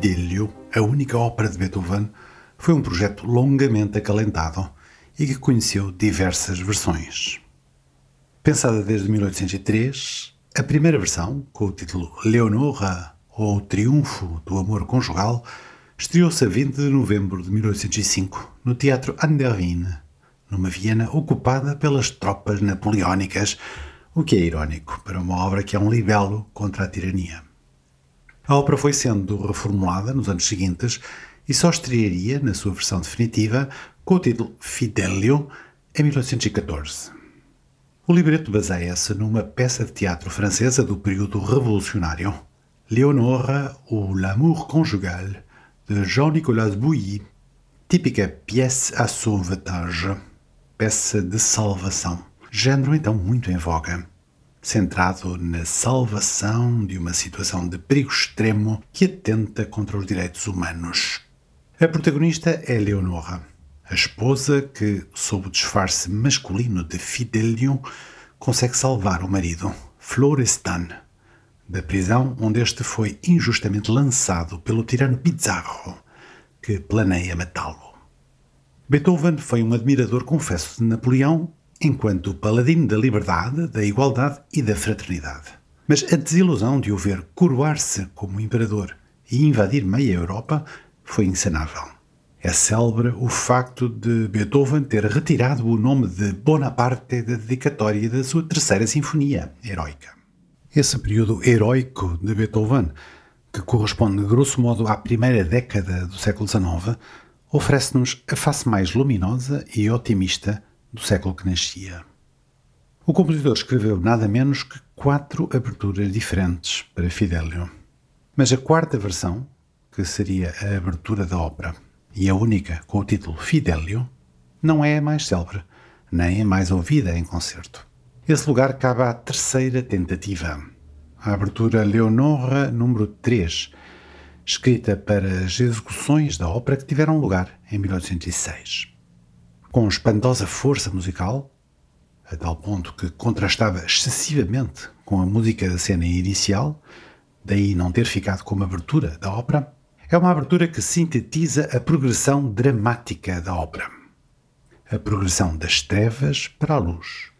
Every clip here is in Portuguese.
Fidelio, a única ópera de Beethoven, foi um projeto longamente acalentado e que conheceu diversas versões. Pensada desde 1803, a primeira versão, com o título Leonora ou Triunfo do Amor Conjugal, estreou-se a 20 de novembro de 1805 no Teatro Anderwin, numa Viena ocupada pelas tropas napoleónicas, o que é irónico para uma obra que é um libelo contra a tirania. A ópera foi sendo reformulada nos anos seguintes e só estrearia, na sua versão definitiva, com o título Fidelio, em 1814. O libreto baseia-se numa peça de teatro francesa do período revolucionário, Leonora ou L'amour conjugal, de Jean-Nicolas Bouilly, típica pièce à sauvetage, peça de salvação, género então muito em voga centrado na salvação de uma situação de perigo extremo que atenta contra os direitos humanos. A protagonista é Leonora, a esposa que, sob o disfarce masculino de Fidelio, consegue salvar o marido, Florestan, da prisão onde este foi injustamente lançado pelo tirano Pizarro, que planeia matá-lo. Beethoven foi um admirador confesso de Napoleão enquanto paladino da liberdade, da igualdade e da fraternidade. Mas a desilusão de o ver coroar-se como imperador e invadir meia Europa foi insanável. É célebre o facto de Beethoven ter retirado o nome de Bonaparte da dedicatória da sua terceira sinfonia heroica. Esse período heroico de Beethoven, que corresponde grosso modo à primeira década do século XIX, oferece-nos a face mais luminosa e otimista do século que nascia. O compositor escreveu nada menos que quatro aberturas diferentes para Fidelio. Mas a quarta versão, que seria a abertura da ópera, e a única com o título Fidelio, não é a mais célebre, nem a mais ouvida em concerto. Esse lugar cabe à terceira tentativa, a abertura Leonora número 3, escrita para as execuções da ópera que tiveram lugar em 1806 com espantosa força musical, a tal ponto que contrastava excessivamente com a música da cena inicial, daí não ter ficado como abertura da ópera, é uma abertura que sintetiza a progressão dramática da ópera. A progressão das trevas para a luz,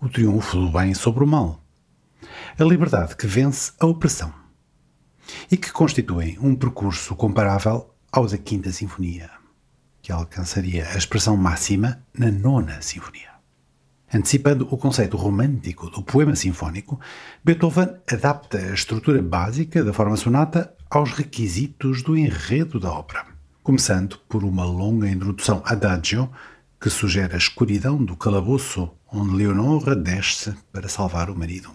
o triunfo do bem sobre o mal, a liberdade que vence a opressão e que constituem um percurso comparável ao da Quinta Sinfonia que alcançaria a expressão máxima na Nona Sinfonia. Antecipando o conceito romântico do poema sinfónico, Beethoven adapta a estrutura básica da forma sonata aos requisitos do enredo da ópera, começando por uma longa introdução adagio que sugere a escuridão do calabouço onde Leonora desce para salvar o marido.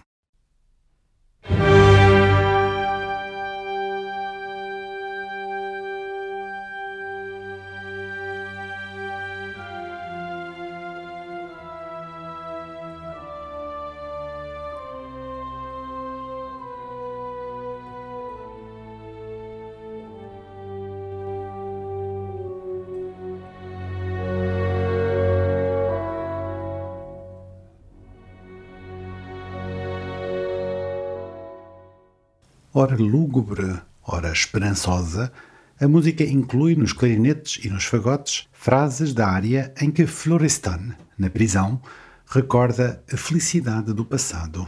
Ora lúgubre, ora esperançosa, a música inclui nos clarinetes e nos fagotes frases da área em que Florestan, na prisão, recorda a felicidade do passado.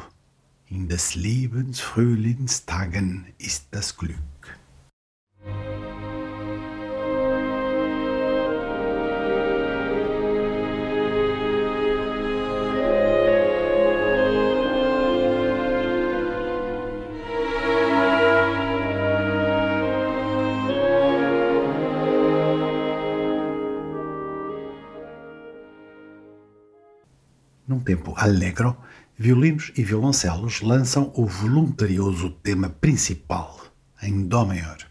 In des Lebens Frühlingstagen ist das Glück. Tempo alegro, violinos e violoncelos lançam o voluntarioso tema principal, em Dó maior.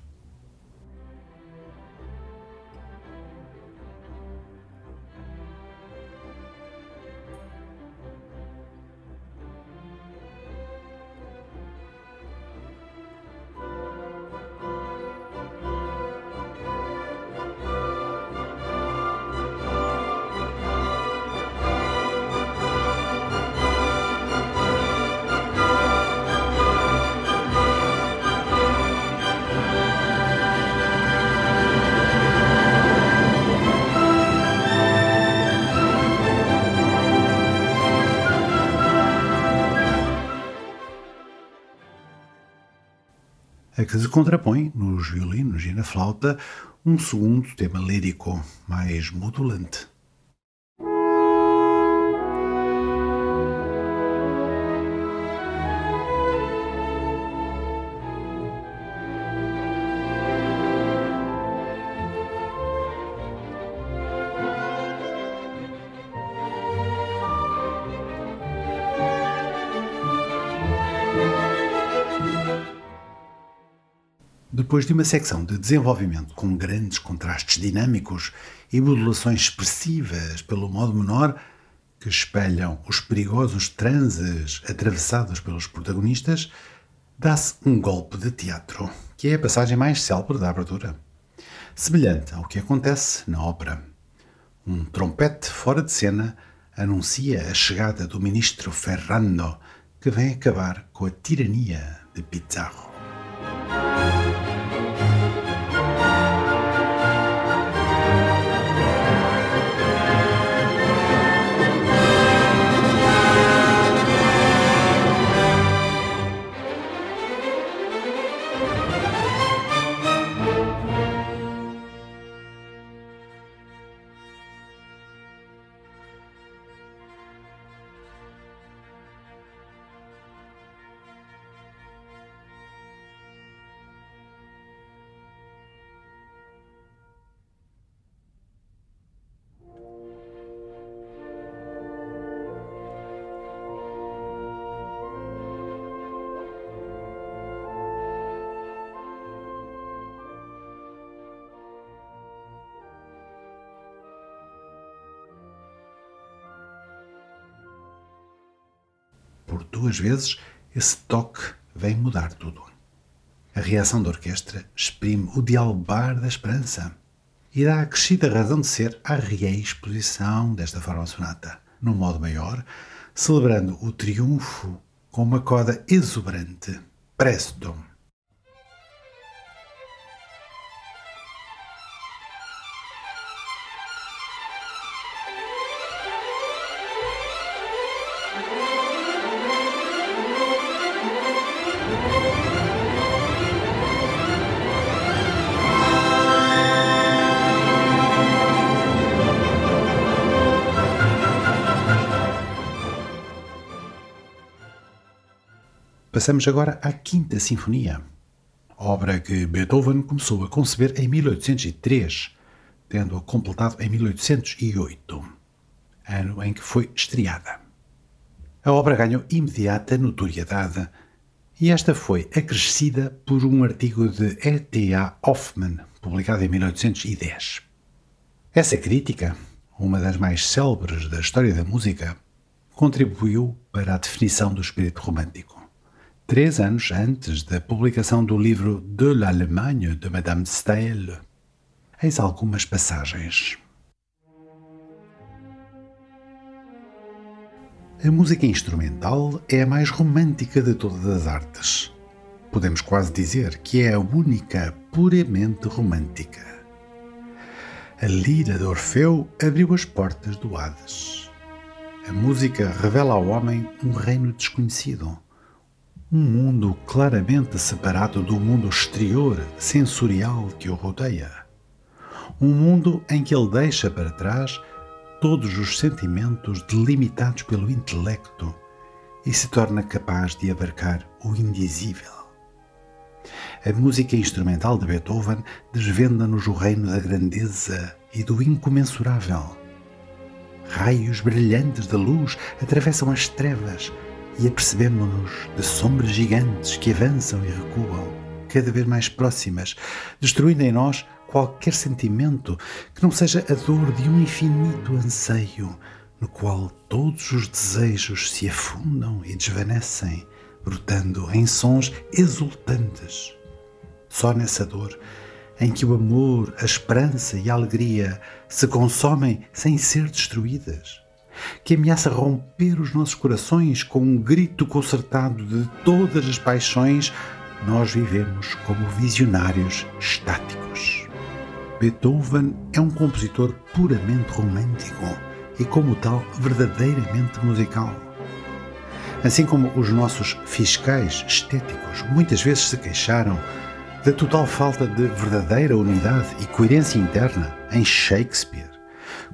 Que se contrapõe nos violinos e na flauta um segundo tema lírico mais modulante. Depois de uma secção de desenvolvimento com grandes contrastes dinâmicos e modulações expressivas pelo modo menor, que espelham os perigosos transes atravessados pelos protagonistas, dá-se um golpe de teatro, que é a passagem mais célebre da abertura. Semelhante ao que acontece na ópera. Um trompete fora de cena anuncia a chegada do ministro Ferrando, que vem acabar com a tirania de Pizarro. Por duas vezes, esse toque vem mudar tudo. A reação da orquestra exprime o dialbar da esperança e dá acrescida razão de ser à reexposição desta forma sonata, no modo maior, celebrando o triunfo com uma coda exuberante, presto. Passamos agora à Quinta Sinfonia, obra que Beethoven começou a conceber em 1803, tendo-a completado em 1808, ano em que foi estreada. A obra ganhou imediata notoriedade e esta foi acrescida por um artigo de E.T.A. Hoffmann, publicado em 1810. Essa crítica, uma das mais célebres da história da música, contribuiu para a definição do espírito romântico três anos antes da publicação do livro De l'Allemagne de Madame Staël. Eis algumas passagens. A música instrumental é a mais romântica de todas as artes. Podemos quase dizer que é a única puramente romântica. A lira de Orfeu abriu as portas do Hades. A música revela ao homem um reino desconhecido um mundo claramente separado do mundo exterior, sensorial que o rodeia. Um mundo em que ele deixa para trás todos os sentimentos delimitados pelo intelecto e se torna capaz de abarcar o indizível. A música instrumental de Beethoven desvenda-nos o reino da grandeza e do incomensurável. Raios brilhantes de luz atravessam as trevas e apercebemos-nos de sombras gigantes que avançam e recuam, cada vez mais próximas, destruindo em nós qualquer sentimento que não seja a dor de um infinito anseio no qual todos os desejos se afundam e desvanecem, brotando em sons exultantes. Só nessa dor em que o amor, a esperança e a alegria se consomem sem ser destruídas que ameaça romper os nossos corações com um grito concertado de todas as paixões, nós vivemos como visionários estáticos. Beethoven é um compositor puramente romântico e, como tal, verdadeiramente musical. Assim como os nossos fiscais estéticos muitas vezes se queixaram da total falta de verdadeira unidade e coerência interna em Shakespeare,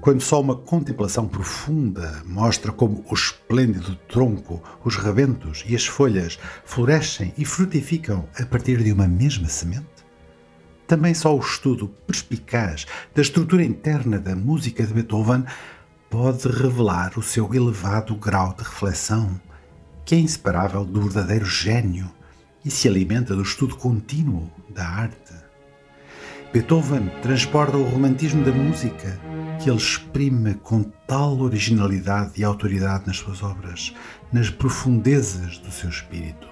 quando só uma contemplação profunda mostra como o esplêndido tronco, os rebentos e as folhas florescem e frutificam a partir de uma mesma semente? Também só o estudo perspicaz da estrutura interna da música de Beethoven pode revelar o seu elevado grau de reflexão, que é inseparável do verdadeiro gênio e se alimenta do estudo contínuo da arte. Beethoven transporta o romantismo da música que ele exprime com tal originalidade e autoridade nas suas obras, nas profundezas do seu espírito.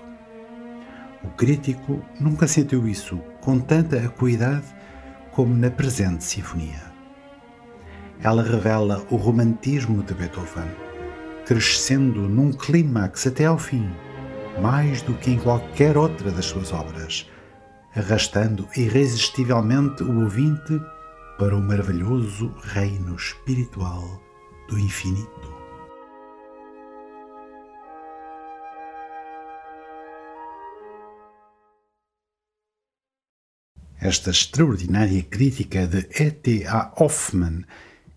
O crítico nunca sentiu isso com tanta acuidade como na presente sinfonia. Ela revela o romantismo de Beethoven, crescendo num clímax até ao fim mais do que em qualquer outra das suas obras, arrastando irresistivelmente o ouvinte para o maravilhoso reino espiritual do infinito. Esta extraordinária crítica de E.T. A. Hoffmann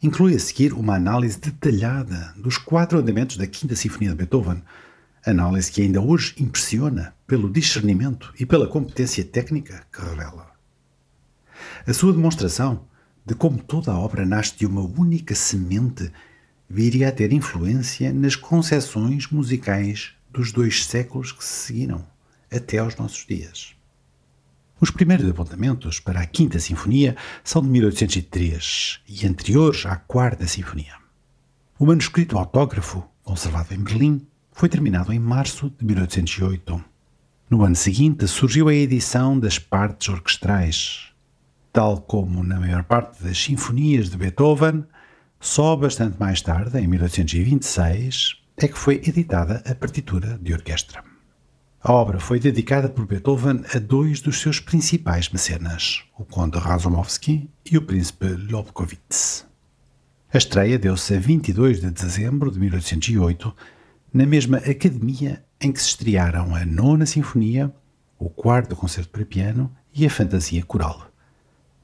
inclui a seguir uma análise detalhada dos quatro andamentos da Quinta Sinfonia de Beethoven, Análise que ainda hoje impressiona pelo discernimento e pela competência técnica que revela. A sua demonstração de como toda a obra nasce de uma única semente viria a ter influência nas concepções musicais dos dois séculos que se seguiram, até aos nossos dias. Os primeiros apontamentos para a Quinta Sinfonia são de 1803 e anteriores à Quarta Sinfonia. O manuscrito autógrafo, conservado em Berlim, foi terminado em março de 1808. No ano seguinte surgiu a edição das partes orquestrais. Tal como na maior parte das sinfonias de Beethoven, só bastante mais tarde, em 1826, é que foi editada a partitura de orquestra. A obra foi dedicada por Beethoven a dois dos seus principais mecenas, o conde Razumovsky e o príncipe Lobkowitz. A estreia deu-se a 22 de dezembro de 1808 na mesma academia em que se estrearam a Nona Sinfonia, o Quarto Concerto para Piano e a Fantasia Coral,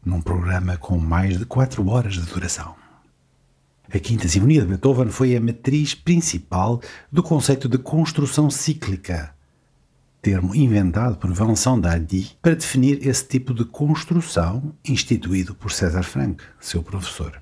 num programa com mais de quatro horas de duração. A Quinta Sinfonia de Beethoven foi a matriz principal do conceito de construção cíclica, termo inventado por Vincent Dardy para definir esse tipo de construção instituído por César Franck, seu professor.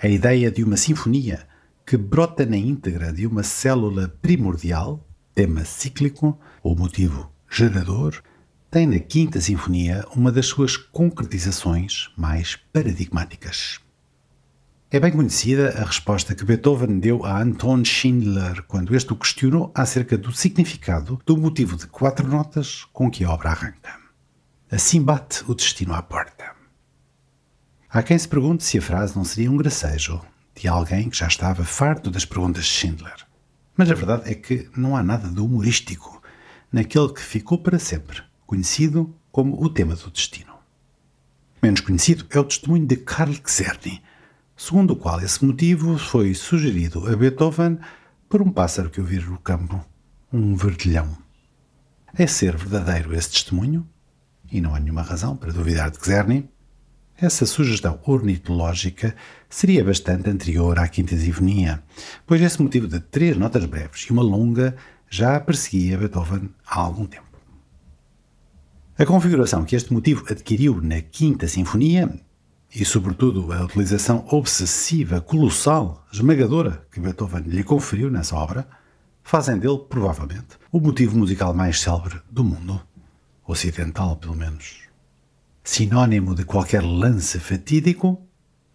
A ideia de uma sinfonia que brota na íntegra de uma célula primordial, tema cíclico ou motivo gerador, tem na Quinta Sinfonia uma das suas concretizações mais paradigmáticas. É bem conhecida a resposta que Beethoven deu a Anton Schindler quando este o questionou acerca do significado do motivo de quatro notas com que a obra arranca. Assim bate o destino à porta. Há quem se pergunte se a frase não seria um gracejo de alguém que já estava farto das perguntas de Schindler. Mas a verdade é que não há nada de humorístico naquele que ficou para sempre conhecido como o tema do destino. Menos conhecido é o testemunho de Karl Czerny, segundo o qual esse motivo foi sugerido a Beethoven por um pássaro que ouvira no campo, um verdilhão. É ser verdadeiro esse testemunho? E não há nenhuma razão para duvidar de Czerny. Essa sugestão ornitológica seria bastante anterior à Quinta Sinfonia, pois esse motivo de três notas breves e uma longa já perseguia Beethoven há algum tempo. A configuração que este motivo adquiriu na Quinta Sinfonia, e sobretudo a utilização obsessiva, colossal, esmagadora que Beethoven lhe conferiu nessa obra, fazem dele, provavelmente, o motivo musical mais célebre do mundo, ocidental pelo menos sinônimo de qualquer lance fatídico,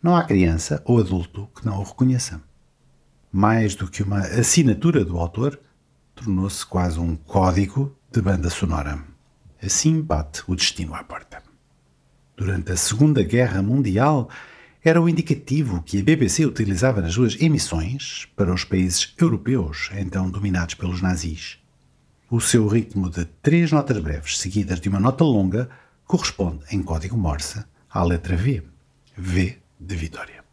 não há criança ou adulto que não o reconheça. Mais do que uma assinatura do autor, tornou-se quase um código de banda sonora. Assim bate o destino à porta. Durante a Segunda Guerra Mundial, era o indicativo que a BBC utilizava nas suas emissões para os países europeus, então dominados pelos nazis. O seu ritmo de três notas breves seguidas de uma nota longa corresponde em código Morse à letra V. V de Vitória.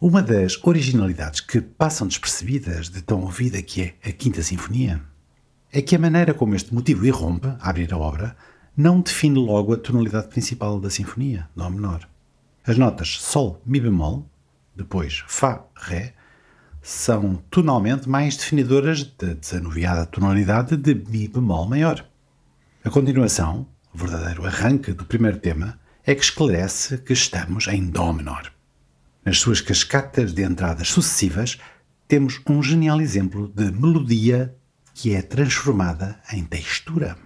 Uma das originalidades que passam despercebidas de tão ouvida que é a Quinta Sinfonia é que a maneira como este motivo irrompe a abrir a obra não define logo a tonalidade principal da sinfonia, Dó menor. As notas Sol, Mi bemol, depois Fá, Ré, são tonalmente mais definidoras da desanuviada tonalidade de Mi bemol maior. A continuação, o verdadeiro arranque do primeiro tema, é que esclarece que estamos em Dó menor. Nas suas cascatas de entradas sucessivas, temos um genial exemplo de melodia que é transformada em textura.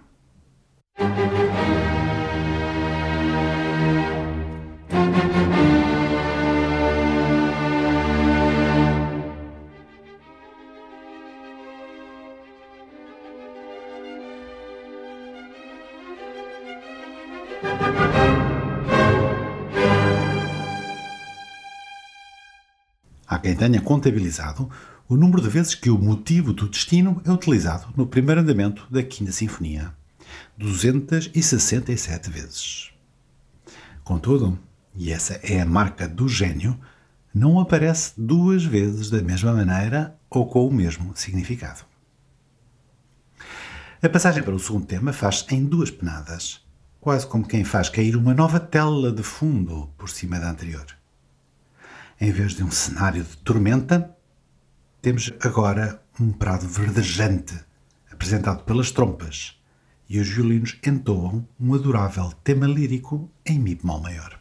Há quem tenha contabilizado o número de vezes que o motivo do destino é utilizado no primeiro andamento da Quinta Sinfonia. 267 vezes. Contudo, e essa é a marca do gênio, não aparece duas vezes da mesma maneira ou com o mesmo significado. A passagem para o segundo tema faz em duas penadas, quase como quem faz cair uma nova tela de fundo por cima da anterior. Em vez de um cenário de tormenta, temos agora um prado verdejante, apresentado pelas trompas, e os violinos entoam um adorável tema lírico em Mi bemol maior.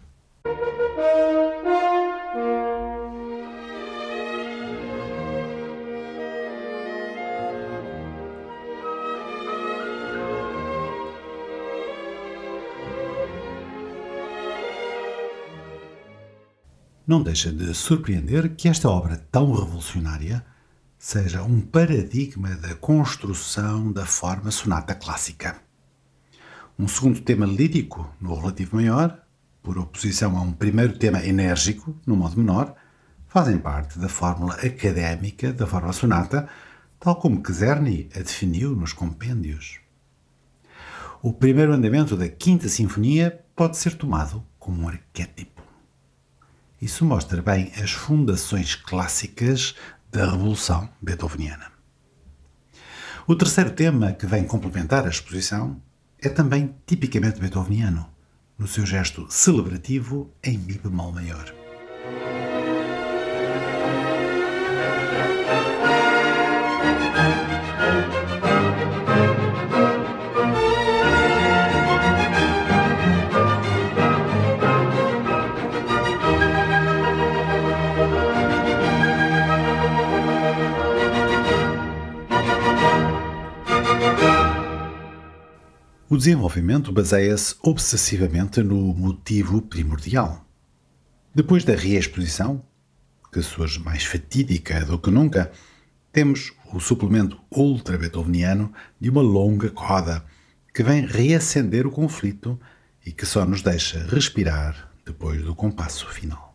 Não deixa de surpreender que esta obra tão revolucionária seja um paradigma da construção da forma sonata clássica. Um segundo tema lírico no relativo maior, por oposição a um primeiro tema enérgico no modo menor, fazem parte da fórmula académica da forma sonata, tal como Czerny a definiu nos compêndios. O primeiro andamento da Quinta Sinfonia pode ser tomado como um arquétipo. Isso mostra bem as fundações clássicas da Revolução Beethoveniana. O terceiro tema que vem complementar a exposição é também tipicamente beethoveniano, no seu gesto celebrativo em Mi bemol maior. Desenvolvimento baseia-se obsessivamente no motivo primordial. Depois da reexposição, que surge mais fatídica do que nunca, temos o suplemento ultra-beethoveniano de uma longa coda que vem reacender o conflito e que só nos deixa respirar depois do compasso final.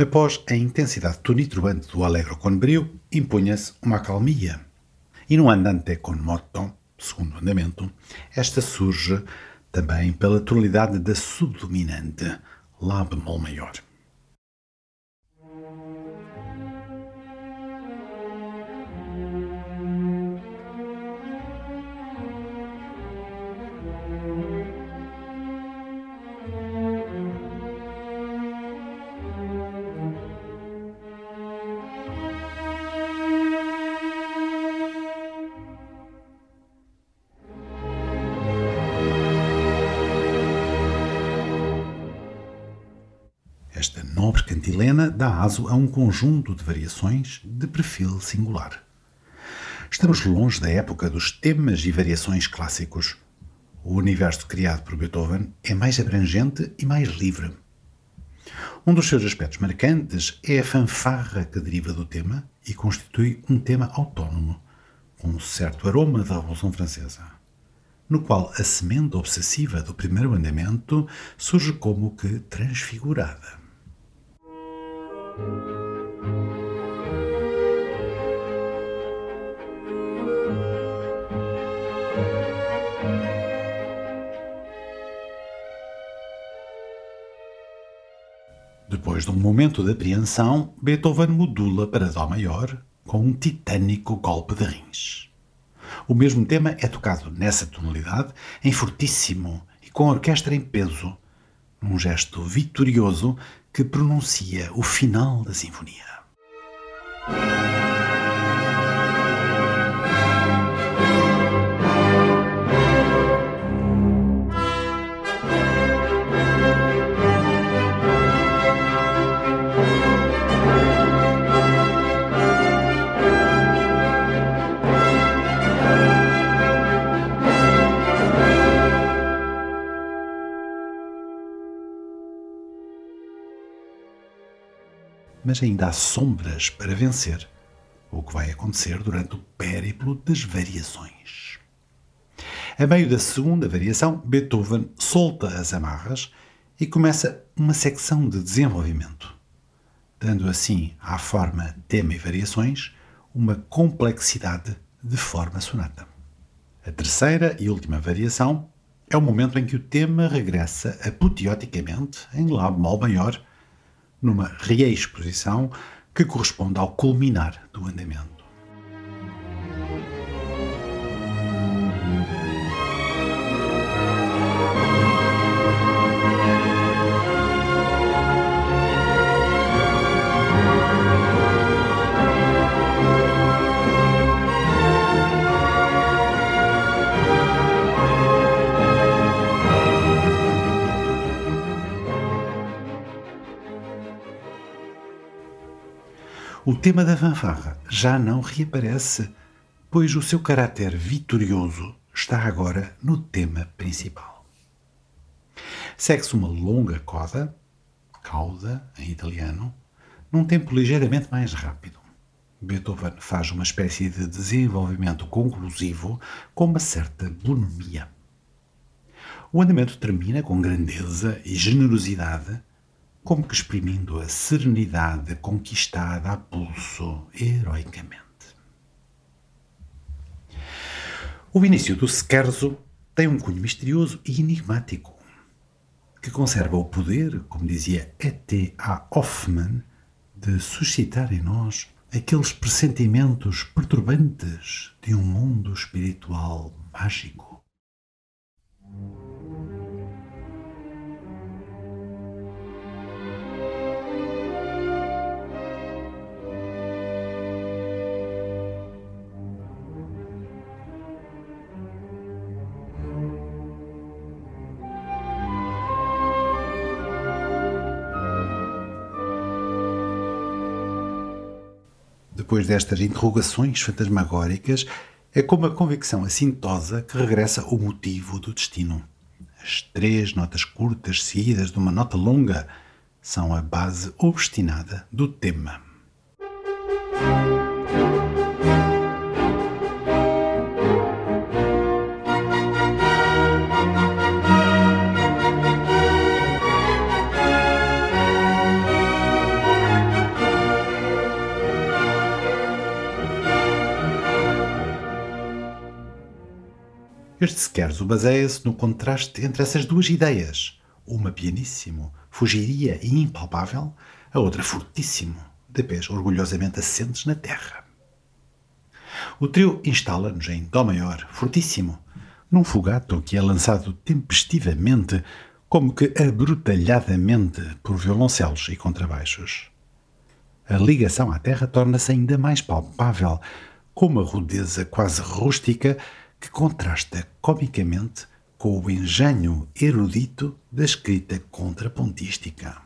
Após a intensidade tonitruante do Allegro con brio, impunha-se uma acalmia. E no andante con moto, segundo andamento, esta surge também pela tonalidade da subdominante, Lá bemol maior. Cantilena dá aso a um conjunto de variações de perfil singular. Estamos longe da época dos temas e variações clássicos. O universo criado por Beethoven é mais abrangente e mais livre. Um dos seus aspectos marcantes é a fanfarra que deriva do tema e constitui um tema autónomo, com um certo aroma da Revolução Francesa, no qual a semente obsessiva do primeiro andamento surge como que transfigurada. Depois de um momento de apreensão, Beethoven modula para Dó maior com um titânico golpe de rins. O mesmo tema é tocado nessa tonalidade, em fortíssimo e com a orquestra em peso, num gesto vitorioso que pronuncia o final da sinfonia. Mas ainda há sombras para vencer, o que vai acontecer durante o périplo das variações. A meio da segunda variação, Beethoven solta as amarras e começa uma secção de desenvolvimento, dando assim à forma tema e variações uma complexidade de forma sonata. A terceira e última variação é o momento em que o tema regressa apoteoticamente em Lá bemol maior numa reexposição que corresponde ao culminar do andamento. Tema da fanfarra já não reaparece, pois o seu caráter vitorioso está agora no tema principal. Segue-se uma longa coda, cauda em italiano, num tempo ligeiramente mais rápido. Beethoven faz uma espécie de desenvolvimento conclusivo com uma certa bonomia. O andamento termina com grandeza e generosidade como que exprimindo a serenidade conquistada a pulso heroicamente. O início do Scherzo tem um cunho misterioso e enigmático, que conserva o poder, como dizia E.T.A. Hoffman, de suscitar em nós aqueles pressentimentos perturbantes de um mundo espiritual mágico. Depois destas interrogações fantasmagóricas, é como a convicção assintosa que regressa o motivo do destino. As três notas curtas seguidas de uma nota longa são a base obstinada do tema. Este scherzo baseia-se no contraste entre essas duas ideias. Uma pianíssimo, fugiria e impalpável, a outra fortíssimo, de pés orgulhosamente assentes na terra. O trio instala-nos em Dó maior, fortíssimo, num fugato que é lançado tempestivamente, como que abrutalhadamente, por violoncelos e contrabaixos. A ligação à terra torna-se ainda mais palpável, com uma rudeza quase rústica que contrasta comicamente com o engenho erudito da escrita contrapontística.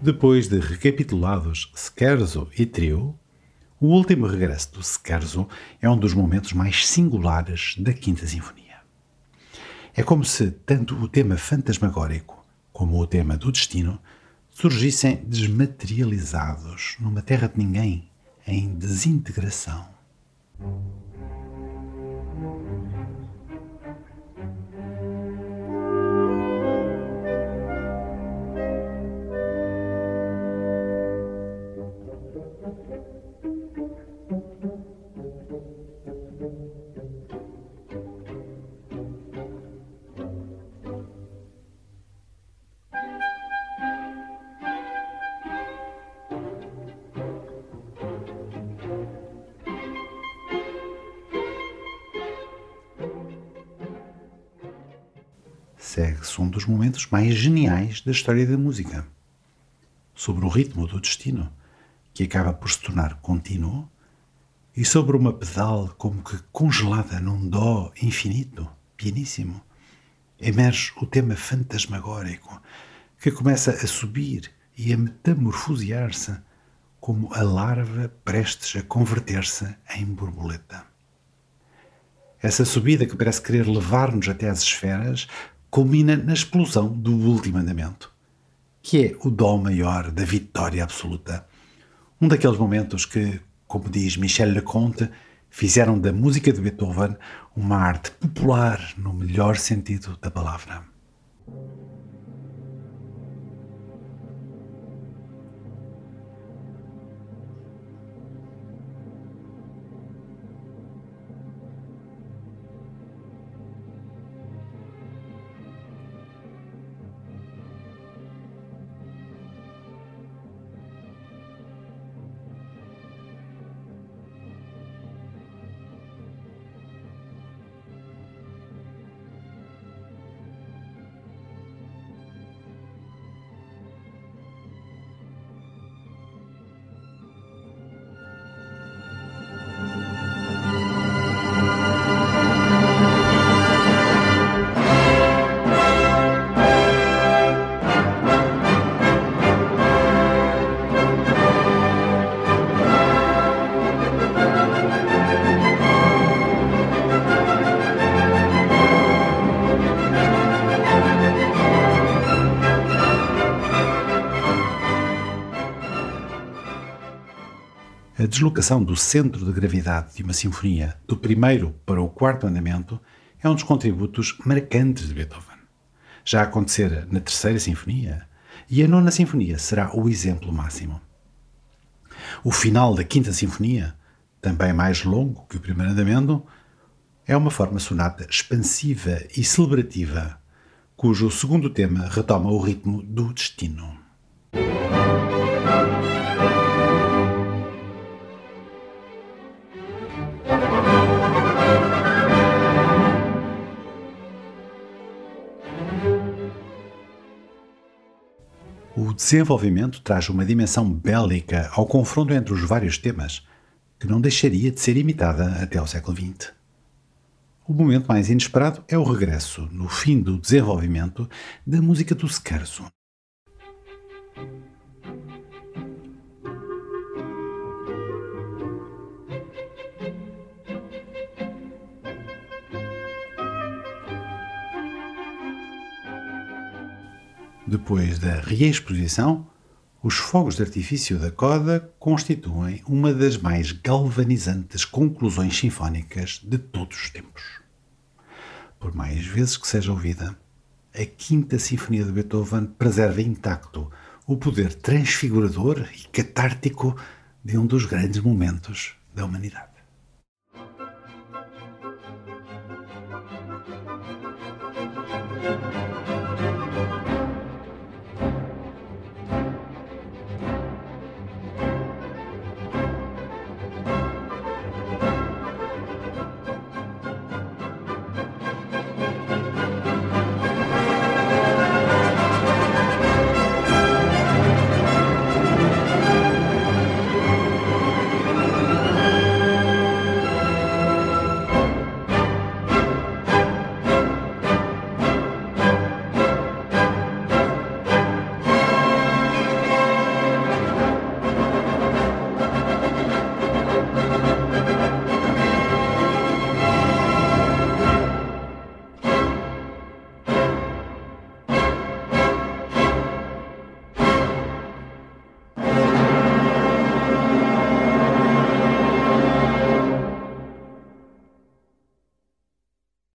Depois de recapitulados Scherzo e Trio, o último regresso do Scherzo é um dos momentos mais singulares da Quinta Sinfonia. É como se tanto o tema fantasmagórico como o tema do destino surgissem desmaterializados numa terra de ninguém, em desintegração. Segue-se um dos momentos mais geniais da história da música. Sobre o ritmo do destino, que acaba por se tornar contínuo, e sobre uma pedal como que congelada num dó infinito, pianíssimo, emerge o tema fantasmagórico que começa a subir e a metamorfosear-se como a larva prestes a converter-se em borboleta. Essa subida que parece querer levar-nos até às esferas culmina na explosão do último andamento, que é o dó maior da vitória absoluta. Um daqueles momentos que, como diz Michel Leconte, fizeram da música de Beethoven uma arte popular no melhor sentido da palavra. Deslocação do centro de gravidade de uma sinfonia do primeiro para o quarto andamento é um dos contributos marcantes de Beethoven. Já acontecera na terceira sinfonia, e a nona sinfonia será o exemplo máximo. O final da quinta sinfonia, também mais longo que o primeiro andamento, é uma forma sonata expansiva e celebrativa, cujo segundo tema retoma o ritmo do destino. O desenvolvimento traz uma dimensão bélica ao confronto entre os vários temas, que não deixaria de ser imitada até ao século XX. O momento mais inesperado é o regresso, no fim do desenvolvimento, da música do scherzo. Depois da reexposição, os fogos de artifício da coda constituem uma das mais galvanizantes conclusões sinfónicas de todos os tempos. Por mais vezes que seja ouvida, a Quinta Sinfonia de Beethoven preserva intacto o poder transfigurador e catártico de um dos grandes momentos da humanidade.